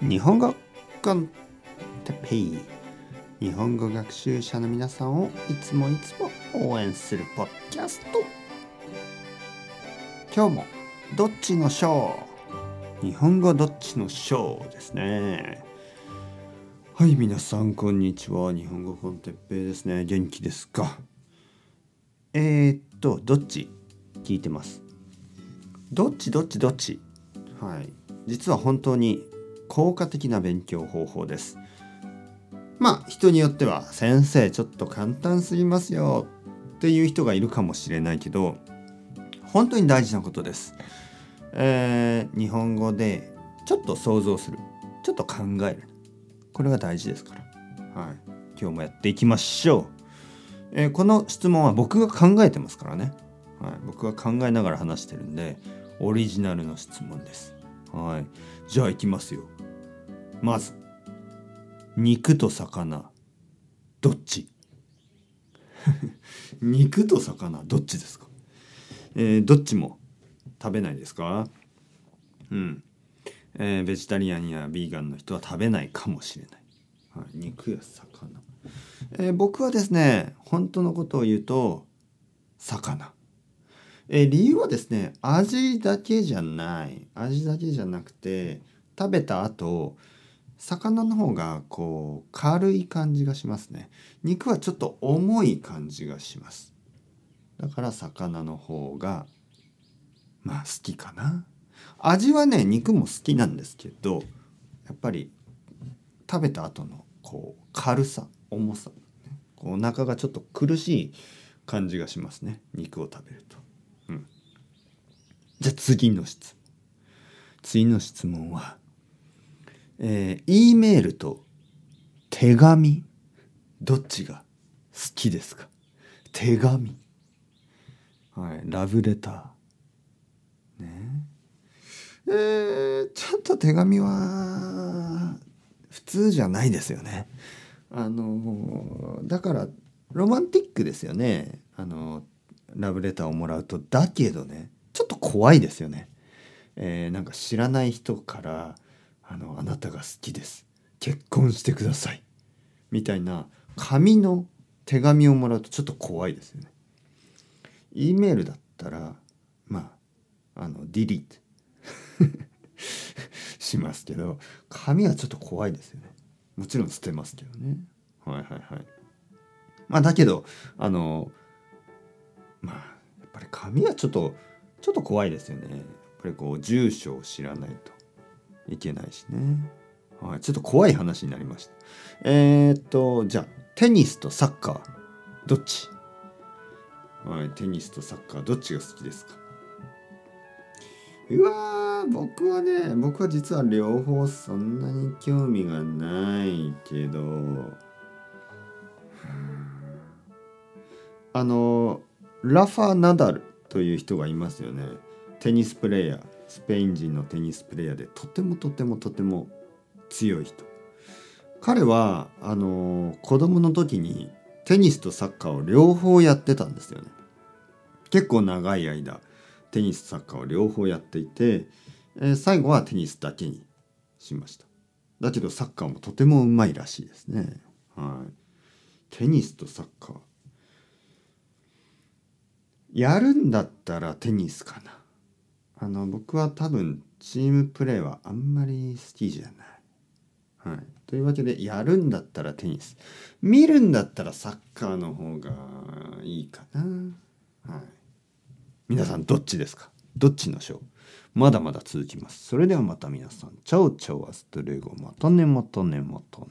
日本語コンテペイ。日本語学習者の皆さんをいつもいつも応援するポッドキャスト。今日もどっちのショー？日本語どっちのショーですね。はい皆さんこんにちは。日本語コンテッペイですね。元気ですか？えー、っとどっち聞いてます？どっちどっちどっち？はい。実は本当に効果的な勉強方法です。まあ人によっては先生ちょっと簡単すぎますよっていう人がいるかもしれないけど本当に大事なことです、えー、日本語でちょっと想像するちょっと考える。これが大事ですから。はい。今日もやっていきましょう、えー、この質問は僕が考えてますからね。はい、僕は考えながら話してるんでオリジナルの質問です。はい。じゃあいきますよ。まず肉と魚どっち？肉と魚どっちですか？えー、どっちも食べないですか？うん、えー、ベジタリアンやビーガンの人は食べないかもしれない、はい、肉や魚、えー、僕はですね本当のことを言うと魚。えー、理由はですね味だけじゃない。味だけじゃなくて食べた後魚の方がこう軽い感じがしますね。肉はちょっと重い感じがします。だから魚の方がまあ好きかな。味はね肉も好きなんですけどやっぱり食べた後のこう軽さ重さ、お腹がちょっと苦しい感じがしますね。肉を食べると。うん、じゃあ次の質。問次の質問はえー、E メールと手紙どっちが好きですか？手紙。はいラブレター。ね。えー、ちょっと手紙は普通じゃないですよね。あのだからロマンティックですよね。あのラブレターをもらうと。だけどねちょっと怖いですよね、えー、なんか知らない人からあのあなたが好きです。結婚してください。みたいな紙の手紙をもらうとちょっと怖いですよね。E メールだったらまああのディリートしますけど紙はちょっと怖いですよね。もちろん捨てますけどね。はいはいはい。まあだけどあのまあやっぱり紙はちょっとちょっと怖いですよね。やっぱりこう住所を知らないと。いけないしね。はい、ちょっと怖い話になりました。えー、っと、じゃあ、テニスとサッカー、どっち？はい、テニスとサッカー、どっちが好きですか？うわ、僕はね、僕は実は両方そんなに興味がないけど、あの、ラファ・ナダルという人がいますよね。テニスプレーヤー。スペイン人のテニスプレーヤーでとてもとてもとても強い人。彼はあの子供の時にテニスとサッカーを両方やってたんですよね。結構長い間テニスサッカーを両方やっていて、えー、最後はテニスだけにしました。だけどサッカーもとてもうまいらしいですね。はい。テニスとサッカー。やるんだったらテニスかな。あの僕は多分チームプレーはあんまり好きじゃない。はい、というわけでやるんだったらテニス見るんだったらサッカーの方がいいかな。はい、皆さんどっちですか？どっちの賞まだまだ続きます。それではまた皆さん。チャオチャオアストレゴまたねまたねまたね。